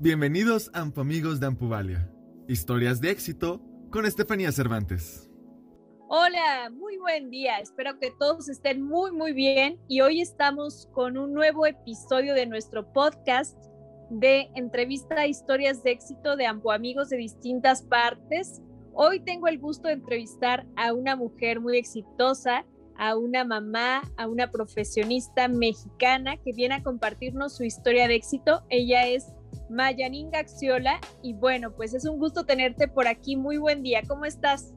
Bienvenidos a Amigos de Ampuvalia. Historias de éxito con Estefanía Cervantes. Hola, muy buen día. Espero que todos estén muy, muy bien. Y hoy estamos con un nuevo episodio de nuestro podcast de entrevista a historias de éxito de amigos de distintas partes. Hoy tengo el gusto de entrevistar a una mujer muy exitosa, a una mamá, a una profesionista mexicana que viene a compartirnos su historia de éxito. Ella es Mayanín Gaxiola y bueno, pues es un gusto tenerte por aquí. Muy buen día, ¿cómo estás?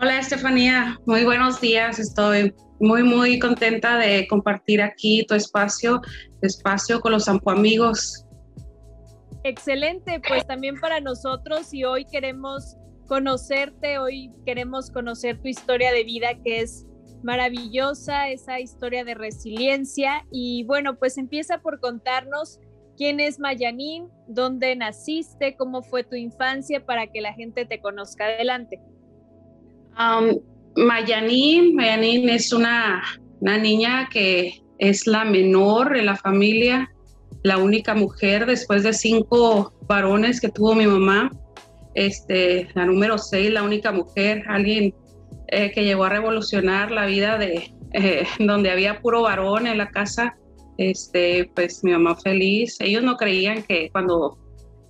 Hola Estefanía, muy buenos días. Estoy muy, muy contenta de compartir aquí tu espacio, espacio con los amigos. Excelente, pues también para nosotros y hoy queremos conocerte, hoy queremos conocer tu historia de vida que es maravillosa, esa historia de resiliencia y bueno, pues empieza por contarnos quién es Mayanín, dónde naciste, cómo fue tu infancia para que la gente te conozca adelante. Um, Mayanín, Mayanín es una, una niña que es la menor en la familia, la única mujer después de cinco varones que tuvo mi mamá. Este, la número seis, la única mujer, alguien eh, que llegó a revolucionar la vida de eh, donde había puro varón en la casa. Este, pues mi mamá feliz. Ellos no creían que cuando,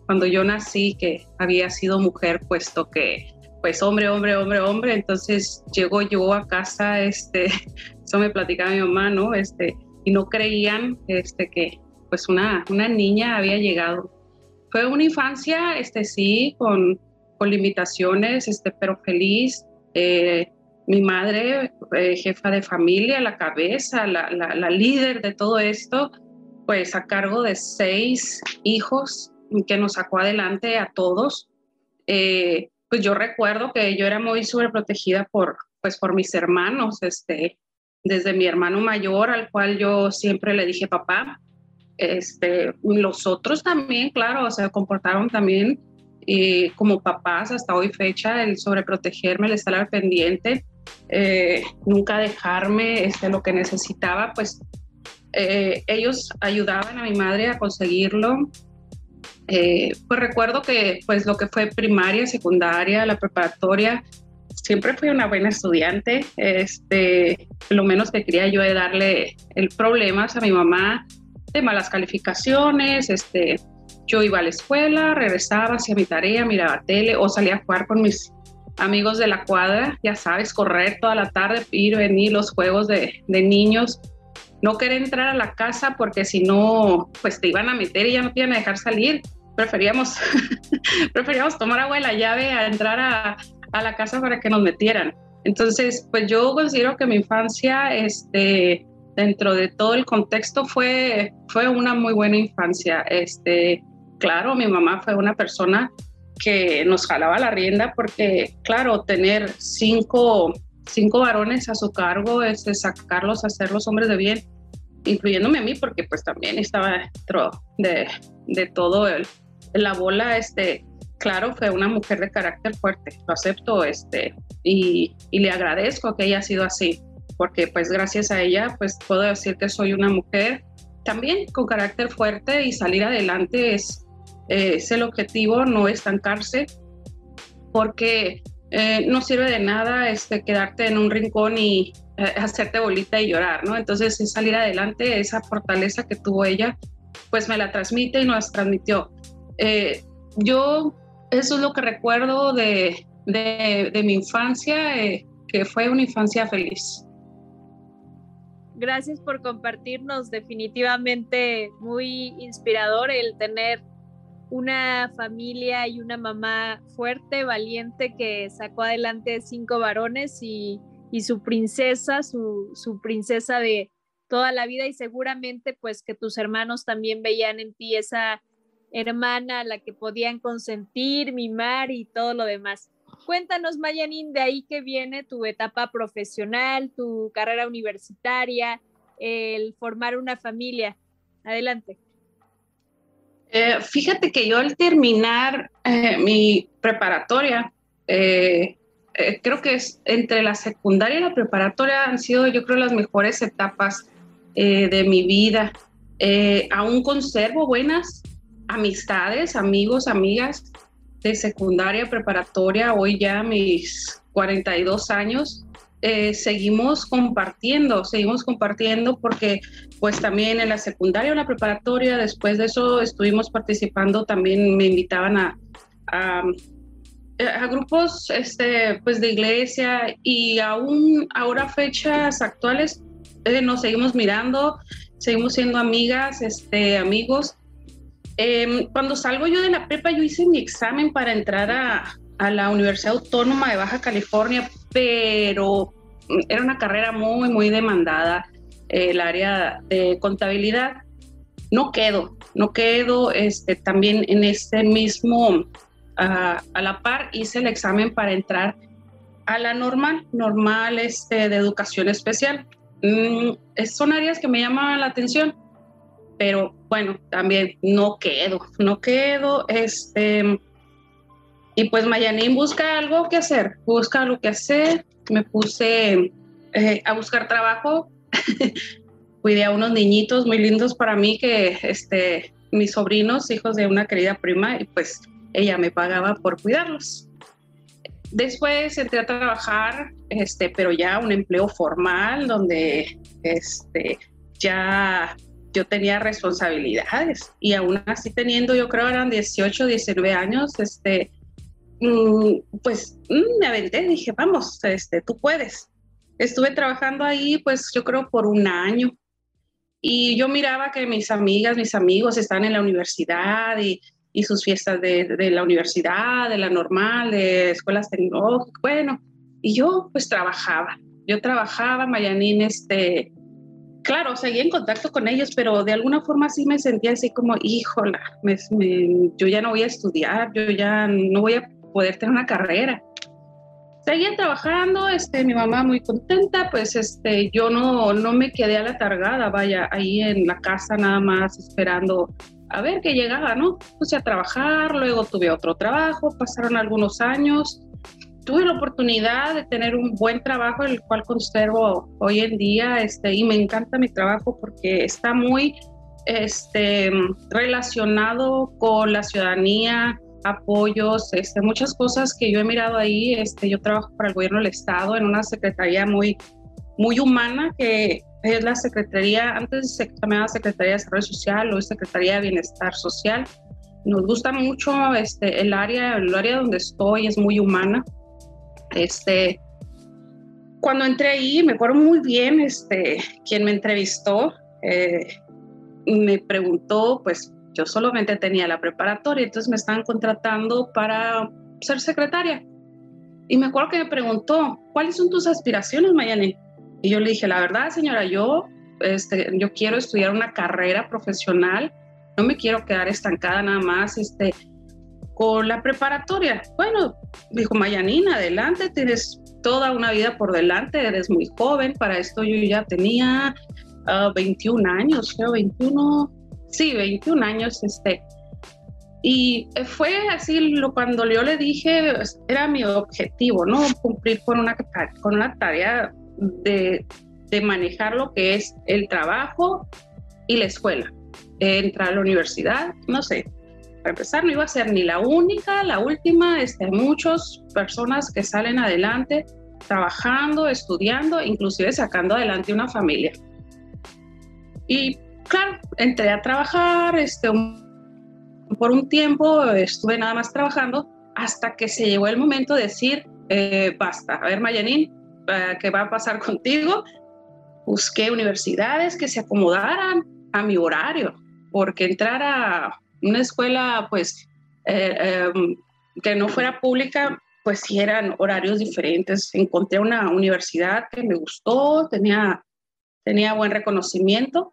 cuando yo nací que había sido mujer, puesto que pues hombre, hombre, hombre, hombre. Entonces llegó yo a casa, este, eso me platicaba mi mamá, ¿no? Este, y no creían este, que, pues una, una niña había llegado. Fue una infancia, este sí, con, con limitaciones, este, pero feliz. Eh, mi madre, eh, jefa de familia, la cabeza, la, la, líder de todo esto, pues a cargo de seis hijos que nos sacó adelante a todos. Eh, pues yo recuerdo que yo era muy sobreprotegida por, pues por mis hermanos, este, desde mi hermano mayor, al cual yo siempre le dije papá, este, los otros también, claro, se comportaron también eh, como papás hasta hoy fecha, el sobreprotegerme, el estar al pendiente, eh, nunca dejarme este, lo que necesitaba, pues eh, ellos ayudaban a mi madre a conseguirlo. pues recuerdo que pues lo que fue primaria, secundaria, la preparatoria, siempre fui una buena estudiante. Este, lo menos que quería yo era darle el problemas a mi mamá de malas calificaciones, este, yo iba a la escuela, regresaba, hacía mi tarea, miraba tele o salía a jugar con mis amigos de la cuadra, ya sabes, correr toda la tarde, ir, venir, los juegos de, de niños. No quería entrar a la casa porque si no, pues te iban a meter y ya no te iban a dejar salir. Preferíamos, preferíamos tomar agua de la llave a entrar a, a la casa para que nos metieran. Entonces, pues yo considero que mi infancia, este, dentro de todo el contexto fue, fue una muy buena infancia. Este, claro, mi mamá fue una persona que nos jalaba la rienda porque, claro, tener cinco, cinco varones a su cargo, es este, sacarlos a ser los hombres de bien, incluyéndome a mí, porque pues también estaba dentro de, de todo el, la bola, este, claro, fue una mujer de carácter fuerte, lo acepto, este, y, y le agradezco que haya sido así porque pues gracias a ella pues puedo decir que soy una mujer también con carácter fuerte y salir adelante es, eh, es el objetivo, no estancarse, porque eh, no sirve de nada este, quedarte en un rincón y eh, hacerte bolita y llorar, ¿no? Entonces es salir adelante, esa fortaleza que tuvo ella, pues me la transmite y nos transmitió. yo, eso es lo que recuerdo de, de, de mi infancia, que fue una infancia feliz. Gracias por compartirnos, definitivamente muy inspirador el tener una familia y una mamá fuerte, valiente, que sacó adelante cinco varones y, su princesa, su, su, princesa de toda la vida y seguramente pues que tus hermanos también veían en ti esa hermana a la que podían consentir, mimar y todo lo demás. Cuéntanos, Mayanin, de ahí que viene tu etapa profesional, tu carrera universitaria, el formar una familia. Adelante. Eh, fíjate que yo al terminar eh, mi preparatoria, eh, creo que es entre la secundaria y la preparatoria han sido yo creo las mejores etapas de mi vida. aún conservo buenas amistades, amigos, amigas de secundaria, preparatoria, hoy ya mis 42 años, eh, seguimos compartiendo, seguimos compartiendo porque pues también en la secundaria o la preparatoria, después de eso estuvimos participando, también me invitaban a, a, grupos este, pues de iglesia y aún ahora fechas actuales eh, nos seguimos mirando, seguimos siendo amigas, este, amigos. Em, cuando salgo yo de la prepa, yo hice mi examen para entrar a, a la Universidad Autónoma de Baja California, pero era una carrera muy, muy demandada, eh, el área de contabilidad. No quedo, no quedo, este, también en este mismo, a la par, hice el examen para entrar a la normal, normal este, de educación especial. Mm, son áreas que me llaman la atención, pero bueno, también no quedo, no quedo, este, y pues Mayanín busca algo que hacer, busca algo que hacer. Me puse eh, a buscar trabajo. Cuidé a unos niñitos muy lindos para mí, que este, mis sobrinos, hijos de una querida prima, y pues ella me pagaba por cuidarlos. Después entré a trabajar, este, pero ya un empleo formal donde este, ya yo tenía responsabilidades y aún así teniendo, yo creo eran 18, 19 años, este, pues mm, me aventé, dije, vamos, este, tú puedes. Estuve trabajando ahí, pues yo creo por un año. Y yo miraba que mis amigas, mis amigos están en la universidad y, y sus fiestas de, de, la universidad, de la normal, de escuelas tecnológicas, bueno, y yo pues trabajaba. Yo trabajaba, Mayanín, este, claro, seguía en contacto con ellos, pero de alguna forma sí me sentía así como, híjola, me, yo ya no voy a estudiar, yo ya no voy a poder tener una carrera. Seguía trabajando, este, mi mamá muy contenta, pues este, yo no, no me quedé a la targada, vaya, ahí en la casa nada más esperando a ver qué llegaba, ¿no? Puse a trabajar, luego tuve otro trabajo, pasaron algunos años, tuve la oportunidad de tener un buen trabajo, el cual conservo hoy en día, este, y me encanta mi trabajo porque está muy este, relacionado con la ciudadanía, apoyos, este, muchas cosas que yo he mirado ahí. Este, yo trabajo para el gobierno del estado en una secretaría muy, muy humana que es la secretaría, antes se llamaba Secretaría de Desarrollo Social, hoy Secretaría de Bienestar Social. Nos gusta mucho este, el área, el área donde estoy es muy humana. Este, cuando entré ahí, me acuerdo muy bien, este, quien me entrevistó, eh, me preguntó, pues, yo solamente tenía la preparatoria, entonces me estaban contratando para ser secretaria. Y me acuerdo que me preguntó, ¿cuáles son tus aspiraciones, Mayane? Y yo le dije, la verdad, señora, yo, este, yo quiero estudiar una carrera profesional, no me quiero quedar estancada nada más este, con la preparatoria. Bueno, dijo Mayanina, adelante, tienes toda una vida por delante, eres muy joven, para esto yo ya tenía 21 ah, años, creo, 21, sí, 21 años, este, y fue así lo, cuando yo le dije, era mi objetivo, ¿no? Cumplir con una, con una tarea de, de manejar lo que es el trabajo y la escuela. Entrar a la universidad, no sé, para empezar no iba a ser ni la única, la última, este, muchas personas que salen adelante trabajando, estudiando, inclusive sacando adelante una familia. Y claro, entré a trabajar, este, por un tiempo estuve nada más trabajando hasta que se llegó el momento de decir, eh, basta, a ver Mayanín, eh, ¿qué va a pasar contigo? Busqué universidades que se acomodaran a mi horario, porque entrar a una escuela, pues, eh, em, que no fuera pública, pues sí eran horarios diferentes. Encontré una universidad que me gustó, tenía, tenía buen reconocimiento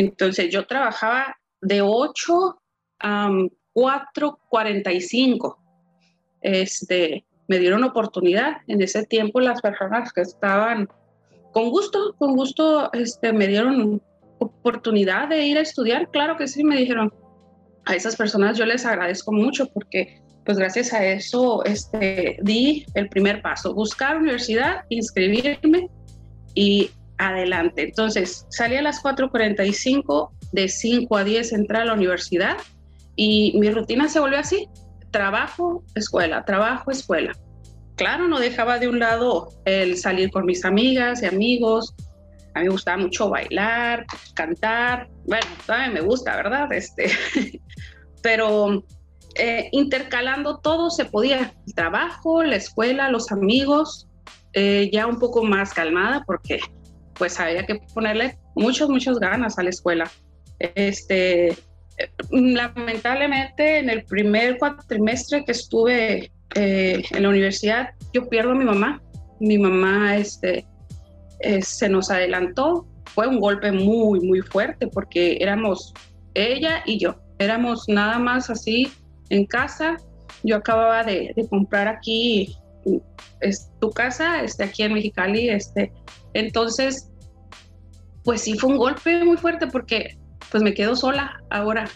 entonces yo trabajaba de 8 a 4.45. Este, me dieron oportunidad. En ese tiempo las personas que estaban con gusto, con gusto, este, me dieron oportunidad de ir a estudiar. Claro que sí, me dijeron. A esas personas yo les agradezco mucho porque pues gracias a eso este, di el primer paso, buscar universidad, inscribirme y adelante. Entonces, salí a las 4.45, de 5 a 10 entré a la universidad y mi rutina se volvió así, trabajo, escuela, trabajo, escuela. Claro, no dejaba de un lado el salir con mis amigas y amigos. A mí me gustaba mucho bailar, cantar. Bueno, todavía me gusta, ¿verdad? Este, pero eh, intercalando todo se podía. El trabajo, la escuela, los amigos, eh, ya un poco más calmada porque pues había que ponerle muchas, muchas ganas a la escuela. Este, lamentablemente en el primer cuatrimestre que estuve eh, en la universidad, yo pierdo a mi mamá. Mi mamá este, eh, se nos adelantó. Fue un golpe muy, muy fuerte porque éramos ella y yo. Éramos nada más así en casa. Yo acababa de, comprar aquí es, tu casa, este, aquí en Mexicali. Este, entonces, pues sí fue un golpe muy fuerte porque pues me quedo sola ahora.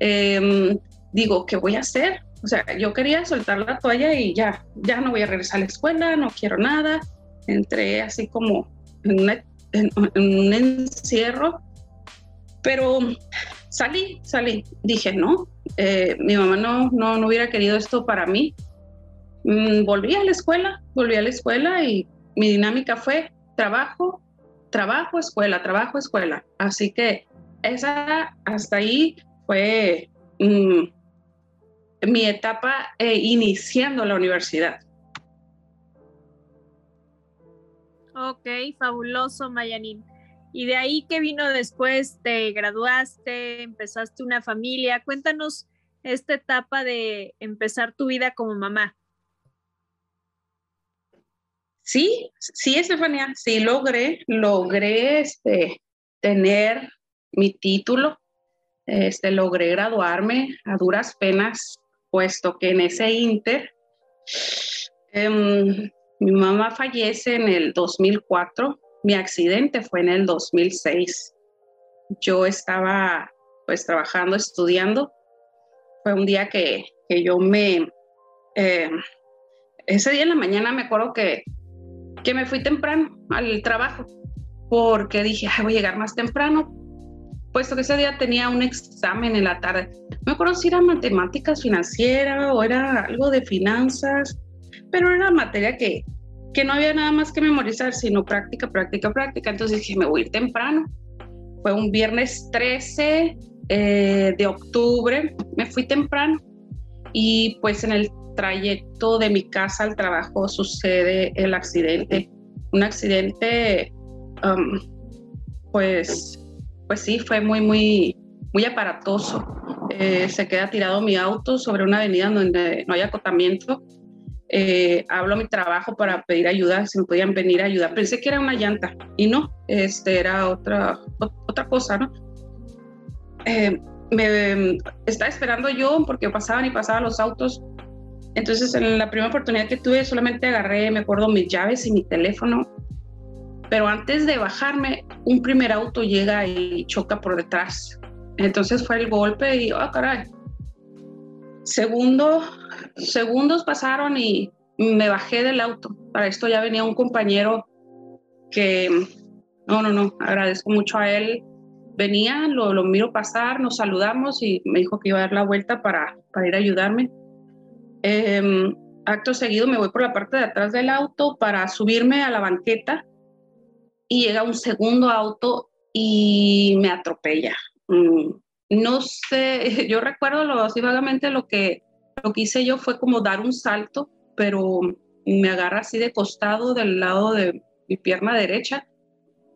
Em, digo, ¿qué voy a hacer? O sea, yo quería soltar la toalla y ya, ya no voy a regresar a la escuela, no quiero nada. Entré así como en, un encierro, pero salí, salí. Dije, no, eh, mi mamá no, no, no hubiera querido esto para mí. Mm, volví a la escuela, volví a la escuela y mi dinámica fue trabajo, trabajo, escuela, trabajo, escuela. Así que esa hasta ahí fue mm, mi etapa eh, iniciando la universidad. Ok, fabuloso, Mayanín. Y de ahí que vino después, te graduaste, empezaste una familia. Cuéntanos esta etapa de empezar tu vida como mamá. Sí, sí, Estefania, sí logré, logré este, tener mi título, este, logré graduarme a duras penas, puesto que en ese inter em, mi mamá fallece en el 2004, mi accidente fue en el 2006. Yo estaba pues trabajando, estudiando. Fue un día que, que yo me... Em, ese día en la mañana me acuerdo que que me fui temprano al trabajo porque dije, voy a llegar más temprano, puesto que ese día tenía un examen en la tarde. Me acuerdo si era matemáticas financieras o era algo de finanzas, pero era materia que, que no había nada más que memorizar, sino práctica, práctica, práctica. Entonces dije, me voy a ir temprano. Fue un viernes 13 eh, de octubre, me fui temprano y pues en el trayecto de mi casa al trabajo sucede el accidente. Un accidente, um, pues, pues sí, fue muy, muy, muy aparatoso. Eh, se queda tirado mi auto sobre una avenida donde no hay acotamiento. Eh, hablo a mi trabajo para pedir ayuda, si me podían venir a ayudar. Pensé que era una llanta y no, este era otra, otra cosa, ¿no? Eh, me estaba esperando yo porque pasaban y pasaban los autos entonces, en la primera oportunidad que tuve, solamente agarré, me acuerdo, mis llaves y mi teléfono. Pero antes de bajarme, un primer auto llega y choca por detrás. Entonces fue el golpe y, oh, caray. Segundo, segundos pasaron y me bajé del auto. Para esto ya venía un compañero que, no, no, no, agradezco mucho a él. Venía, lo, lo miro pasar, nos saludamos y me dijo que iba a dar la vuelta para, para ir a ayudarme Em, acto seguido me voy por la parte de atrás del auto para subirme a la banqueta y llega un segundo auto y me atropella. Mm, no sé, yo recuerdo lo, así vagamente lo que, lo que hice yo fue como dar un salto, pero me agarra así de costado del lado de mi pierna derecha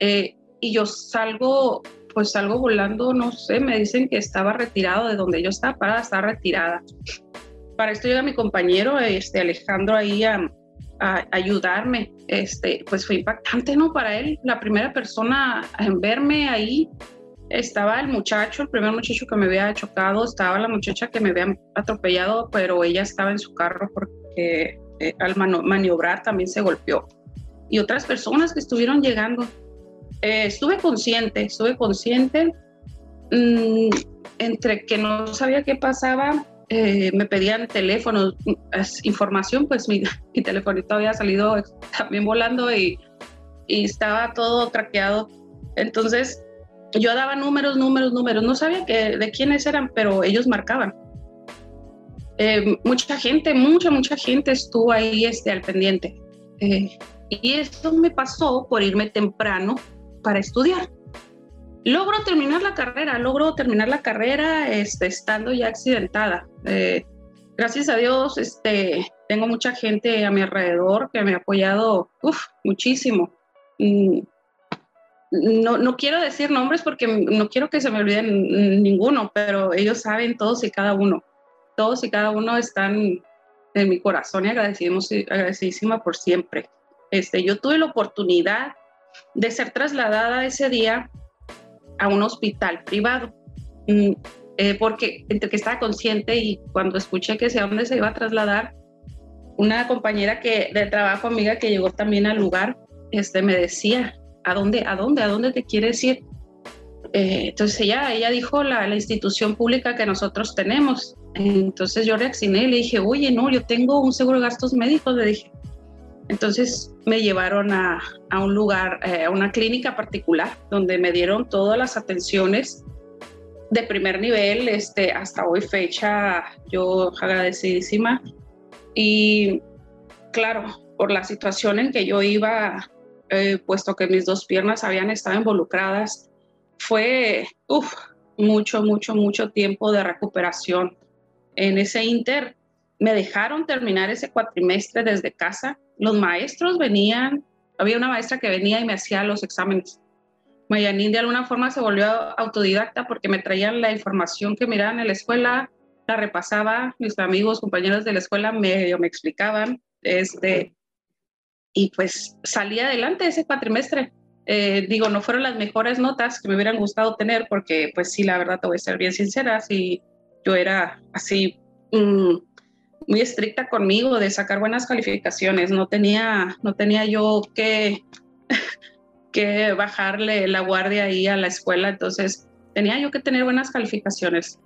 eh, y yo salgo, pues salgo volando, no sé, me dicen que estaba retirado de donde yo estaba parada, estaba retirada para esto llega mi compañero, este, Alejandro, ahí a, ayudarme. Este, pues fue impactante, ¿no? Para él, la primera persona en verme ahí estaba el muchacho, el primer muchacho que me había chocado, estaba la muchacha que me había atropellado, pero ella estaba en su carro porque eh, al maniobrar también se golpeó. Y otras personas que estuvieron llegando. Eh, estuve consciente, estuve consciente mm, entre que no sabía qué pasaba eh, me pedían teléfono, información, pues mi, mi telefonito había salido también volando y, y, estaba todo traqueado. Entonces, yo daba números, números, números. No sabía que, de quiénes eran, pero ellos marcaban. Eh, mucha gente, mucha, mucha gente estuvo ahí este, al pendiente. Eh, y eso me pasó por irme temprano para estudiar. Logro terminar la carrera, logro terminar la carrera este, estando ya accidentada. Eh, gracias a Dios, este, tengo mucha gente a mi alrededor que me ha apoyado muchísimo. Mm, no, no quiero decir nombres porque no quiero que se me olviden ninguno, pero ellos saben todos y cada uno. Todos y cada uno están en mi corazón y agradecidísima por siempre. Este, yo tuve la oportunidad de ser trasladada ese día a un hospital privado, mm, eh, porque entre que estaba consciente y cuando escuché que sea dónde se iba a trasladar, una compañera que de trabajo, amiga que llegó también al lugar, este, me decía, ¿a dónde, a dónde, a dónde te quieres ir? Eh, entonces ella, ella dijo la, la, institución pública que nosotros tenemos. Entonces yo reaccioné y le dije, oye, no, yo tengo un seguro de gastos médicos, le dije. Entonces me llevaron a, a un lugar, eh, a una clínica particular, donde me dieron todas las atenciones de primer nivel, este, hasta hoy fecha, yo agradecidísima. Y claro, por la situación en que yo iba, eh, puesto que mis dos piernas habían estado involucradas, fue mucho, mucho, mucho tiempo de recuperación. En ese inter me dejaron terminar ese cuatrimestre desde casa. Los maestros venían, había una maestra que venía y me hacía los exámenes. Mayanín de alguna forma se volvió autodidacta porque me traían la información que miraban en la escuela, la repasaba, mis amigos, compañeros de la escuela medio me explicaban, este, y pues salí adelante ese cuatrimestre. Eh, digo, no fueron las mejores notas que me hubieran gustado tener porque, pues sí, la verdad, te voy a ser bien sincera, si yo era así mm, muy estricta conmigo de sacar buenas calificaciones, no tenía, no tenía yo que, que bajarle la guardia ahí a la escuela, entonces tenía yo que tener buenas calificaciones.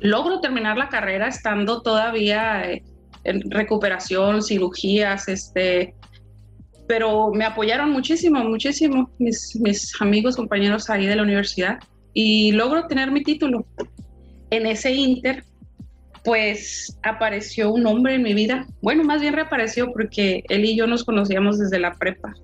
Logro terminar la carrera estando todavía... Eh, en recuperación, cirugías, este, pero me apoyaron muchísimo, muchísimo mis, mis amigos, compañeros ahí de la universidad y logro tener mi título. En ese inter, pues apareció un hombre en mi vida. Bueno, más bien reapareció porque él y yo nos conocíamos desde la prepa,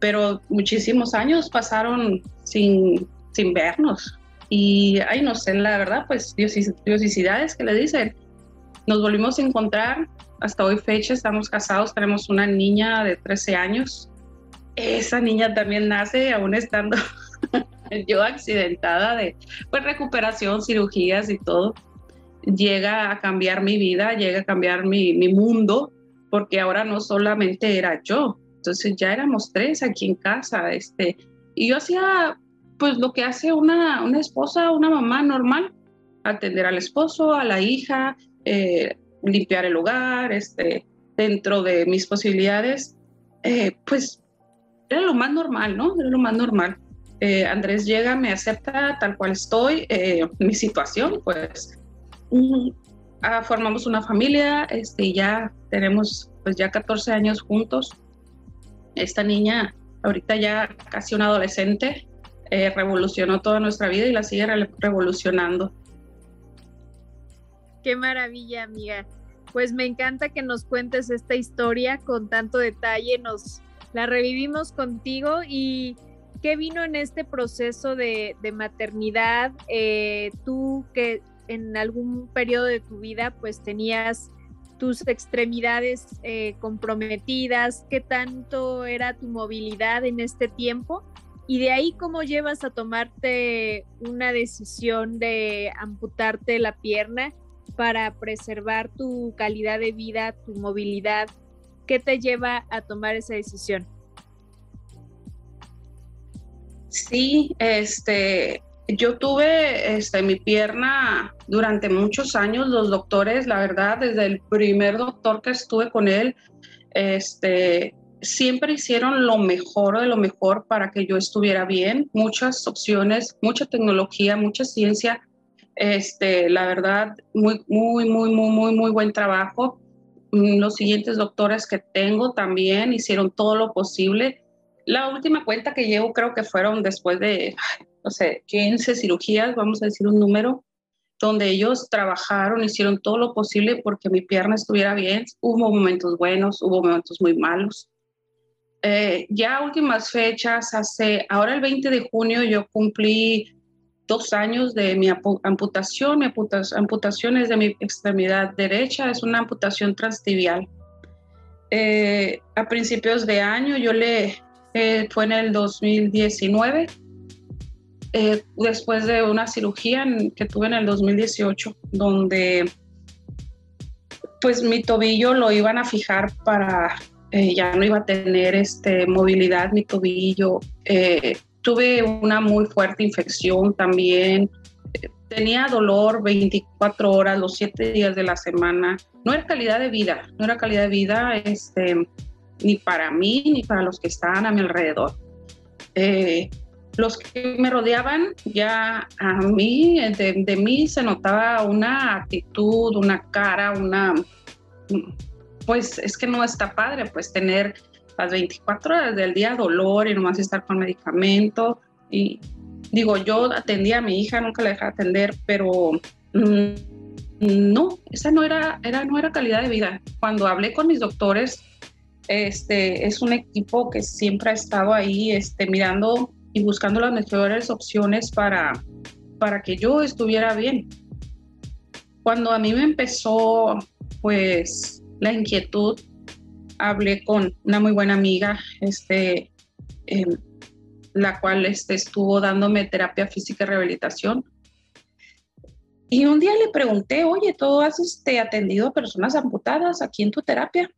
pero muchísimos años pasaron sin, sin vernos. Y, ay, no sé, la verdad, pues diosicidades que le dicen nos volvimos a encontrar, hasta hoy fecha estamos casados, tenemos una niña de 13 años. Esa niña también nace aún estando yo accidentada de pues, recuperación, cirugías y todo. Llega a cambiar mi vida, llega a cambiar mi, mi mundo, porque ahora no solamente era yo, entonces ya éramos tres aquí en casa. Este, y yo hacía pues lo que hace una, una esposa, una mamá normal, atender al esposo, a la hija, eh, limpiar el hogar, este, dentro de mis posibilidades, eh, pues era lo más normal, ¿no? Era lo más normal. Eh, Andrés llega, me acepta tal cual estoy, mi situación, pues ah, formamos una familia, este, ya tenemos pues ya 14 años juntos. Esta niña, ahorita ya casi una adolescente, revolucionó toda nuestra vida y la sigue revolucionando. Qué maravilla, amiga. Pues me encanta que nos cuentes esta historia con tanto detalle, nos la revivimos contigo y qué vino en este proceso de, maternidad, eh, tú que en algún periodo de tu vida pues tenías tus extremidades eh, comprometidas, qué tanto era tu movilidad en este tiempo y de ahí cómo llevas a tomarte una decisión de amputarte la pierna para preservar tu calidad de vida, tu movilidad? ¿Qué te lleva a tomar esa decisión? Sí, este, yo tuve este, mi pierna durante muchos años, los doctores, la verdad, desde el primer doctor que estuve con él, este, siempre hicieron lo mejor de lo mejor para que yo estuviera bien, muchas opciones, mucha tecnología, mucha ciencia, este, la verdad, muy, muy, muy, muy, muy, muy buen trabajo. Los siguientes doctores que tengo también hicieron todo lo posible. la última cuenta que llevo creo que fueron después de, no sé, 15 cirugías, vamos a decir un número, donde ellos trabajaron, hicieron todo lo posible porque mi pierna estuviera bien. Hubo momentos buenos, hubo momentos muy malos. Eh, ya últimas fechas, hace, ahora el 20 de junio yo cumplí dos años de mi amputación. Mi amputación es de mi extremidad derecha, es una amputación transtibial. Eh, a principios de año, yo le, eh, fue en el 2019, eh, después de una cirugía que tuve en el 2018, donde pues mi tobillo lo iban a fijar para, ya no iba a tener este, movilidad mi tobillo, tuve una muy fuerte infección también. Tenía dolor 24 horas, los 7 días de la semana. No era calidad de vida, no era calidad de vida este, ni para mí ni para los que estaban a mi alrededor. Eh, los que me rodeaban, ya a mí, de, mí se notaba una actitud, una cara, una... Pues es que no está padre, pues tener las 24 horas del día dolor y nomás estar con medicamento. Y digo, yo atendía a mi hija, nunca la dejaba atender, pero mm, no, esa no era, era, no era calidad de vida. Cuando hablé con mis doctores, este, es un equipo que siempre ha estado ahí este, mirando y buscando las mejores opciones para, para que yo estuviera bien. Cuando a mí me empezó pues la inquietud hablé con una muy buena amiga, este, em, la cual este, estuvo dándome terapia física y rehabilitación. Y un día le pregunté, oye, ¿tú has este, atendido a personas amputadas aquí en tu terapia?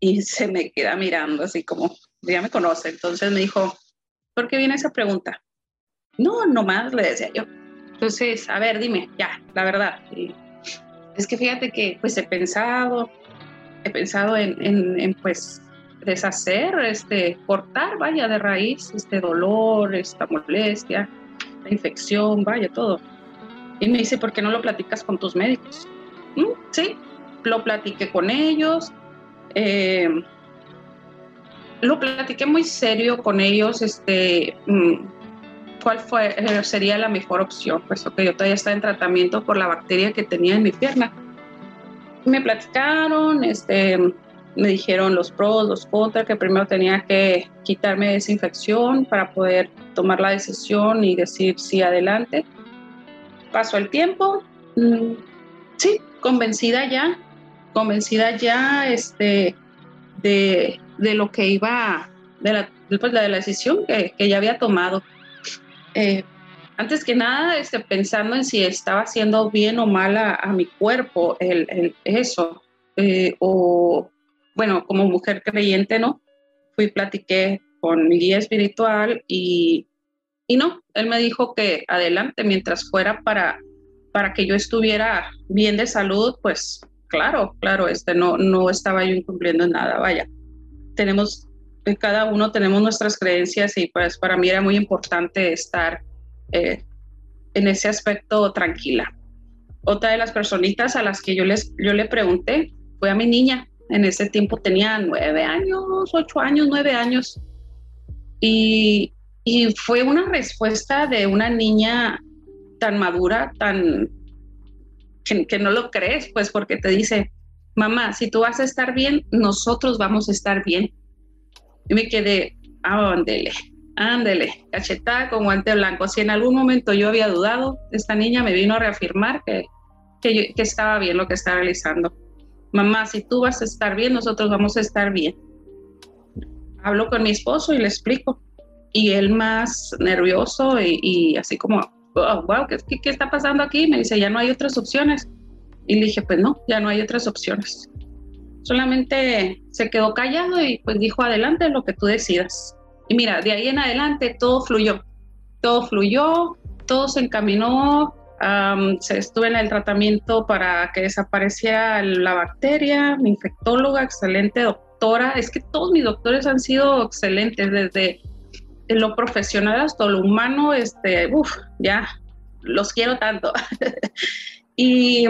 Y se me queda mirando así como, ya me conoce. Entonces me dijo, ¿por qué viene esa pregunta? No, nomás le decía yo. Entonces, a ver, dime, ya, la verdad. es que fíjate que pues he pensado, he pensado en, pues deshacer, este, cortar, vaya, de raíz este dolor, esta molestia, la infección, vaya, todo. Y me dice, ¿por qué no lo platicas con tus médicos? Mm, sí, lo platiqué con ellos. Eh, lo platiqué muy serio con ellos, este, mm, cuál fue, eh, sería la mejor opción, puesto que yo todavía estaba en tratamiento por la bacteria que tenía en mi pierna me platicaron, este, me dijeron los pros, los contras, que primero tenía que quitarme esa infección para poder tomar la decisión y decir sí adelante. Pasó el tiempo, mm, sí, convencida ya, convencida ya este, de, lo que iba, de la, de la decisión que, que ya había tomado. Eh, antes que nada, este, pensando en si estaba haciendo bien o mal a, mi cuerpo, el, eso. Eh, o, bueno, como mujer creyente, ¿no? Fui, platiqué con mi guía espiritual y, y no, él me dijo que adelante, mientras fuera para, para que yo estuviera bien de salud, pues claro, claro, este, no, no estaba yo incumpliendo nada, vaya. Tenemos, cada uno tenemos nuestras creencias y pues para mí era muy importante estar eh, en ese aspecto tranquila. Otra de las personitas a las que yo, les, yo le pregunté fue a mi niña. En ese tiempo tenía nueve años, ocho años, nueve años. Y, y fue una respuesta de una niña tan madura, tan que, que, no lo crees, pues porque te dice, mamá, si tú vas a estar bien, nosotros vamos a estar bien. Y me quedé, ándele, Ándele, cachetada con guante blanco. Si en algún momento yo había dudado, esta niña me vino a reafirmar que, que, estaba bien lo que está realizando. Mamá, si tú vas a estar bien, nosotros vamos a estar bien. Hablo con mi esposo y le explico. Y él más nervioso y, así como, wow, ¿qué, ¿qué, está pasando aquí? Me dice, ya no hay otras opciones. Y le dije, pues no, ya no hay otras opciones. Solamente se quedó callado y pues dijo, adelante, lo que tú decidas. Y mira, de ahí en adelante todo fluyó, todo fluyó, todo se encaminó, se estuve en el tratamiento para que desapareciera la bacteria, mi infectóloga, excelente doctora, es que todos mis doctores han sido excelentes, desde lo profesional hasta lo humano, este, uff, ya, los quiero tanto. y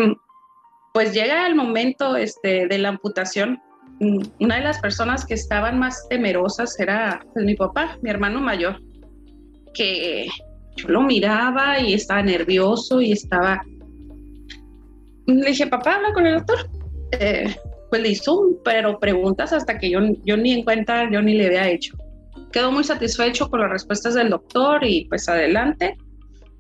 pues llega el momento este, de la amputación mm, una de las personas que estaban más temerosas era pues, mi papá, mi hermano mayor, que yo lo miraba y estaba nervioso y estaba... Le dije, papá, habla con el doctor. Eh, pues le hizo, pero preguntas hasta que yo, yo ni en cuenta, yo ni le había hecho. Quedó muy satisfecho con las respuestas del doctor y pues adelante.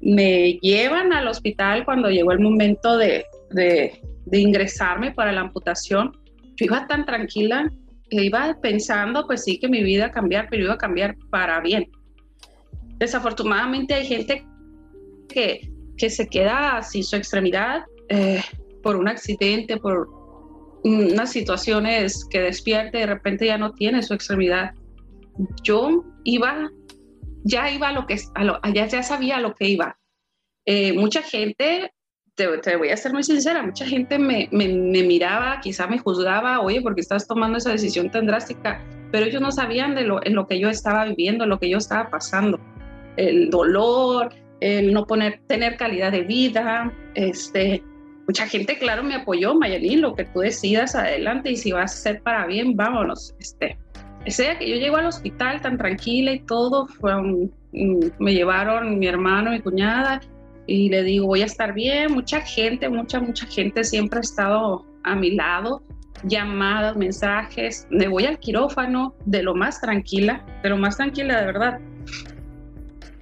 Me llevan al hospital cuando llegó el momento de, de, de ingresarme para la amputación. Yo iba tan tranquila que iba pensando, pues sí, que mi vida cambiar, pero iba a cambiar para bien. Desafortunadamente hay gente que, que se queda sin su extremidad eh, por un accidente, por unas situaciones que despierte y de repente ya no tiene su extremidad. Yo iba, ya iba a lo que, a ya, ya sabía lo que iba. Eh, mucha gente, te, voy a ser muy sincera, mucha gente me, me, me, miraba, quizá me juzgaba, oye, porque estás tomando esa decisión tan drástica, pero ellos no sabían de lo, en lo que yo estaba viviendo, lo que yo estaba pasando, el dolor, el no poner, tener calidad de vida, este, mucha gente, claro, me apoyó, Mayalín, lo que tú decidas adelante y si va a ser para bien, vámonos. Este, ese que yo llego al hospital tan tranquila y todo, fue me llevaron mi hermano, mi cuñada, y le digo, voy a estar bien. Mucha gente, mucha, mucha gente siempre ha estado a mi lado, llamadas, mensajes. Me voy al quirófano de lo más tranquila, de lo más tranquila de verdad.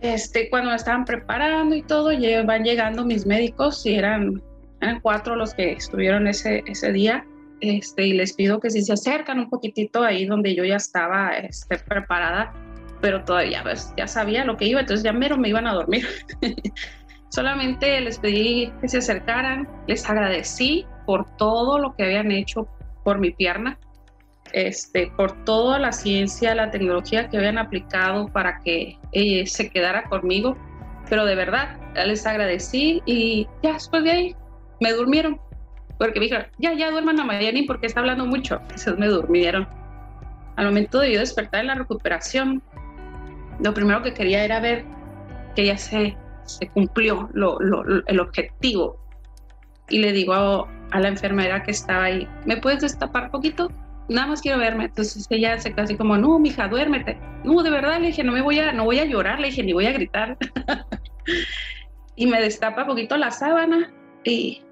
Este, cuando me estaban preparando y todo, van llegando mis médicos y eran eran cuatro los que estuvieron ese, ese día. Este, y les pido que si se acercan un poquitito ahí donde yo ya estaba este, preparada, pero todavía pues, ya sabía lo que iba, entonces ya mero me iban a dormir. Solamente les pedí que se acercaran, les agradecí por todo lo que habían hecho por mi pierna, este, por toda la ciencia, la tecnología que habían aplicado para que ella se quedara conmigo, pero de verdad les agradecí y ya después de ahí me durmieron. Porque me dijeron, ya, ya duerman a Mayani porque está hablando mucho. Entonces me durmieron. Al momento de yo despertar en la recuperación, lo primero que quería era ver que ya se, se cumplió el objetivo. Y le digo a, la enfermera que estaba ahí, ¿me puedes destapar poquito? Nada más quiero verme. Entonces ella se así como, no, mija, duérmete. No, de verdad, le dije, no me voy a, no voy a llorar, le dije, ni voy a gritar. y me destapa poquito la sábana y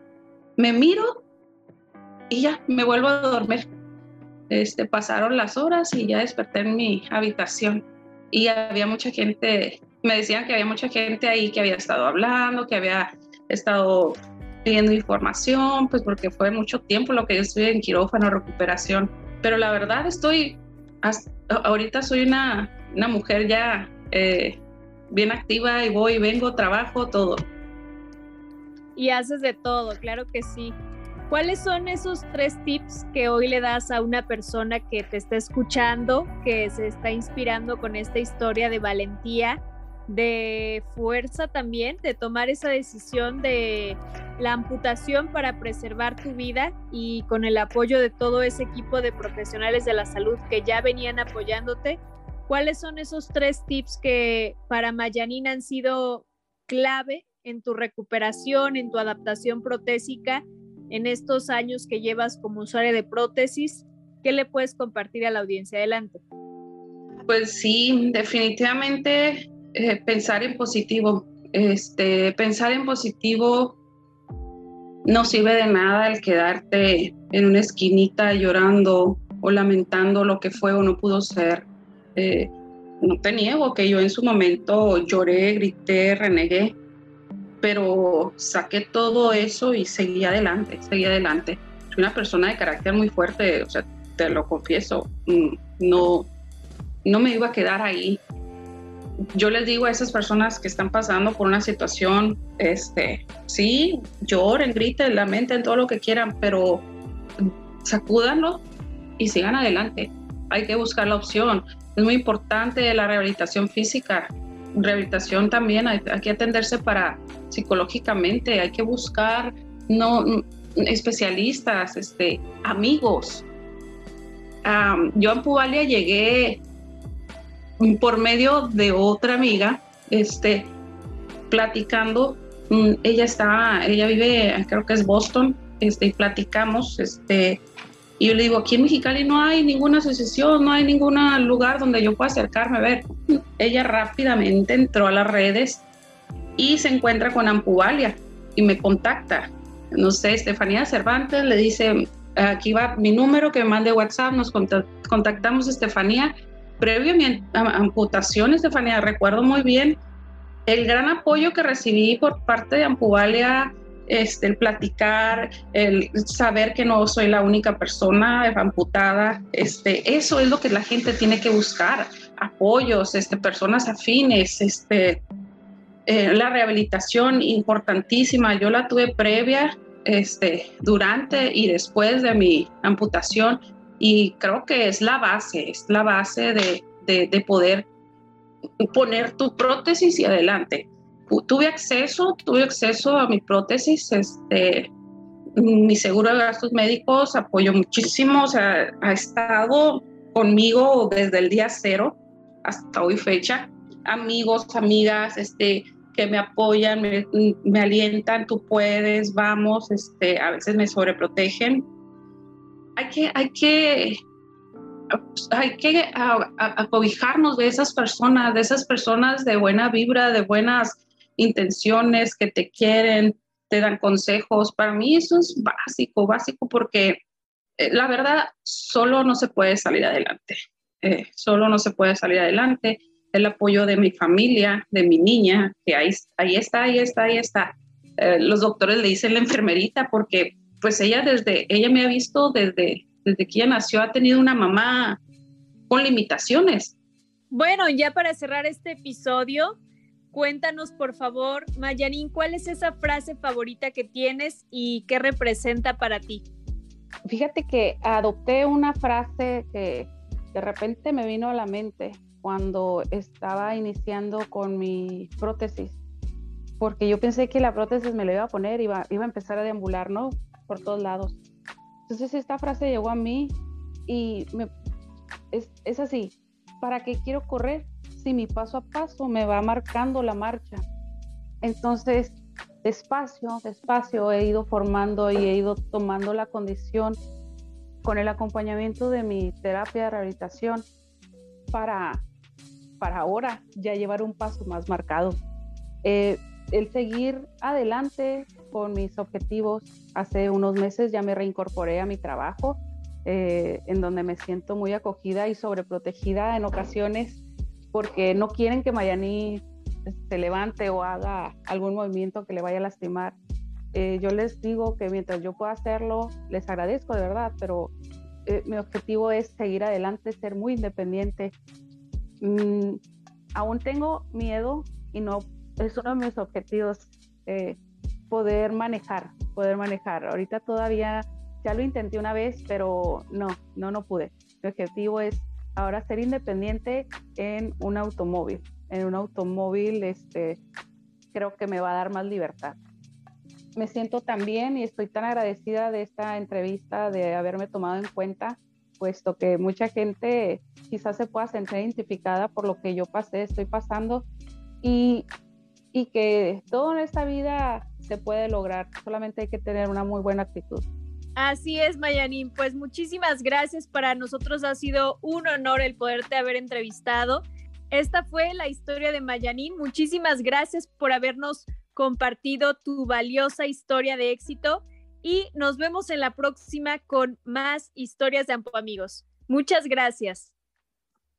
me miro y ya me vuelvo a dormir. Este, pasaron las horas y ya desperté en mi habitación y había mucha gente, me decían que había mucha gente ahí que había estado hablando, que había estado pidiendo información, pues porque fue mucho tiempo lo que yo estuve en quirófano, recuperación, pero la verdad estoy, ahorita soy una, una mujer ya eh, bien activa y voy, vengo, trabajo, todo. Y haces de todo, claro que sí. ¿Cuáles son esos tres tips que hoy le das a una persona que te está escuchando, que se está inspirando con esta historia de valentía, de fuerza también, de tomar esa decisión de la amputación para preservar tu vida y con el apoyo de todo ese equipo de profesionales de la salud que ya venían apoyándote? ¿Cuáles son esos tres tips que para Mayanina han sido clave en tu recuperación, en tu adaptación protésica, en estos años que llevas como usuario de prótesis? ¿Qué le puedes compartir a la audiencia? Adelante. Pues sí, definitivamente eh, pensar en positivo. Este, pensar en positivo no sirve de nada el quedarte en una esquinita llorando o lamentando lo que fue o no pudo ser. Eh, no te niego que yo en su momento lloré, grité, renegué, pero saqué todo eso y seguí adelante, seguí adelante. Soy una persona de carácter muy fuerte, o sea, te lo confieso, mm, no, no me iba a quedar ahí. Yo les digo a esas personas que están pasando por una situación, este, sí, lloren, griten, lamenten todo lo que quieran, pero sacúdanlo y sigan adelante. Hay que buscar la opción. Es muy importante la rehabilitación física rehabilitación también hay, que atenderse para psicológicamente, hay que buscar no especialistas, este, amigos. yo a Pubalia llegué por medio de otra amiga, este, platicando. Mm, ella está, ella vive, creo que es Boston, este, y platicamos, este, Y yo le digo, aquí en Mexicali no hay ninguna asociación, no hay ningún lugar donde yo pueda acercarme a ver. Ella rápidamente entró a las redes y se encuentra con Ampuvalia y me contacta. No sé, Estefanía Cervantes le dice, aquí va mi número, que me mande WhatsApp, nos contactamos Estefanía. Previo a mi amputación, Estefanía, recuerdo muy bien el gran apoyo que recibí por parte de Ampuvalia este, el platicar, el saber que no soy la única persona amputada, este, eso es lo que la gente tiene que buscar, apoyos, este, personas afines, este, eh, la rehabilitación importantísima, yo la tuve previa, este, durante y después de mi amputación y creo que es la base, es la base de, de, de poder poner tu prótesis y adelante tuve acceso, tuve acceso a mi prótesis, este, mi seguro de gastos médicos apoyó muchísimo, o sea, ha estado conmigo desde el día cero hasta hoy fecha, amigos, amigas, este, que me apoyan, me, me alientan, tú puedes, vamos, este, a veces me sobreprotegen. Hay que, hay que, hay que acobijarnos de esas personas, de esas personas de buena vibra, de buenas intenciones, que te quieren, te dan consejos. Para mí eso es básico, básico porque eh, la verdad solo no se puede salir adelante. Eh, solo no se puede salir adelante. El apoyo de mi familia, de mi niña, que ahí, ahí está, ahí está, ahí está. Eh, los doctores le dicen la enfermerita porque pues ella desde, ella me ha visto desde, desde que ella nació, ha tenido una mamá con limitaciones. Bueno, ya para cerrar este episodio, Cuéntanos, por favor, Mayanín, ¿cuál es esa frase favorita que tienes y qué representa para ti? Fíjate que adopté una frase que de repente me vino a la mente cuando estaba iniciando con mi prótesis, porque yo pensé que la prótesis me la iba a poner, iba, iba a empezar a deambular, ¿no? Por todos lados. Entonces esta frase llegó a mí y es, es así, ¿para qué quiero correr? si mi paso a paso me va marcando la marcha. Entonces, despacio, despacio he ido formando y he ido tomando la condición con el acompañamiento de mi terapia de rehabilitación para, para ahora ya llevar un paso más marcado. Eh, el seguir adelante con mis objetivos. Hace unos meses ya me reincorporé a mi trabajo, eh, en donde me siento muy acogida y sobreprotegida en ocasiones porque no quieren que Mayani se levante o haga algún movimiento que le vaya a lastimar. Eh, yo les digo que mientras yo pueda hacerlo, les agradezco de verdad, pero eh, mi objetivo es seguir adelante, ser muy independiente. Mm, aún tengo miedo y no es uno de mis objetivos eh, poder manejar, poder manejar. Ahorita todavía ya lo intenté una vez, pero no, no, no pude. Mi objetivo es ahora ser independiente en un automóvil. En un automóvil, este, creo que me va a dar más libertad. Me siento también y estoy tan agradecida de esta entrevista, de haberme tomado en cuenta, puesto que mucha gente quizás se pueda sentir identificada por lo que yo pasé, estoy pasando, y, y que todo en esta vida se puede lograr, solamente hay que tener una muy buena actitud. Así es, Mayanín. Pues muchísimas gracias. Para nosotros ha sido un honor el poderte haber entrevistado. Esta fue la historia de Mayanín. Muchísimas gracias por habernos compartido tu valiosa historia de éxito y nos vemos en la próxima con más historias de Ampo Amigos. Muchas gracias.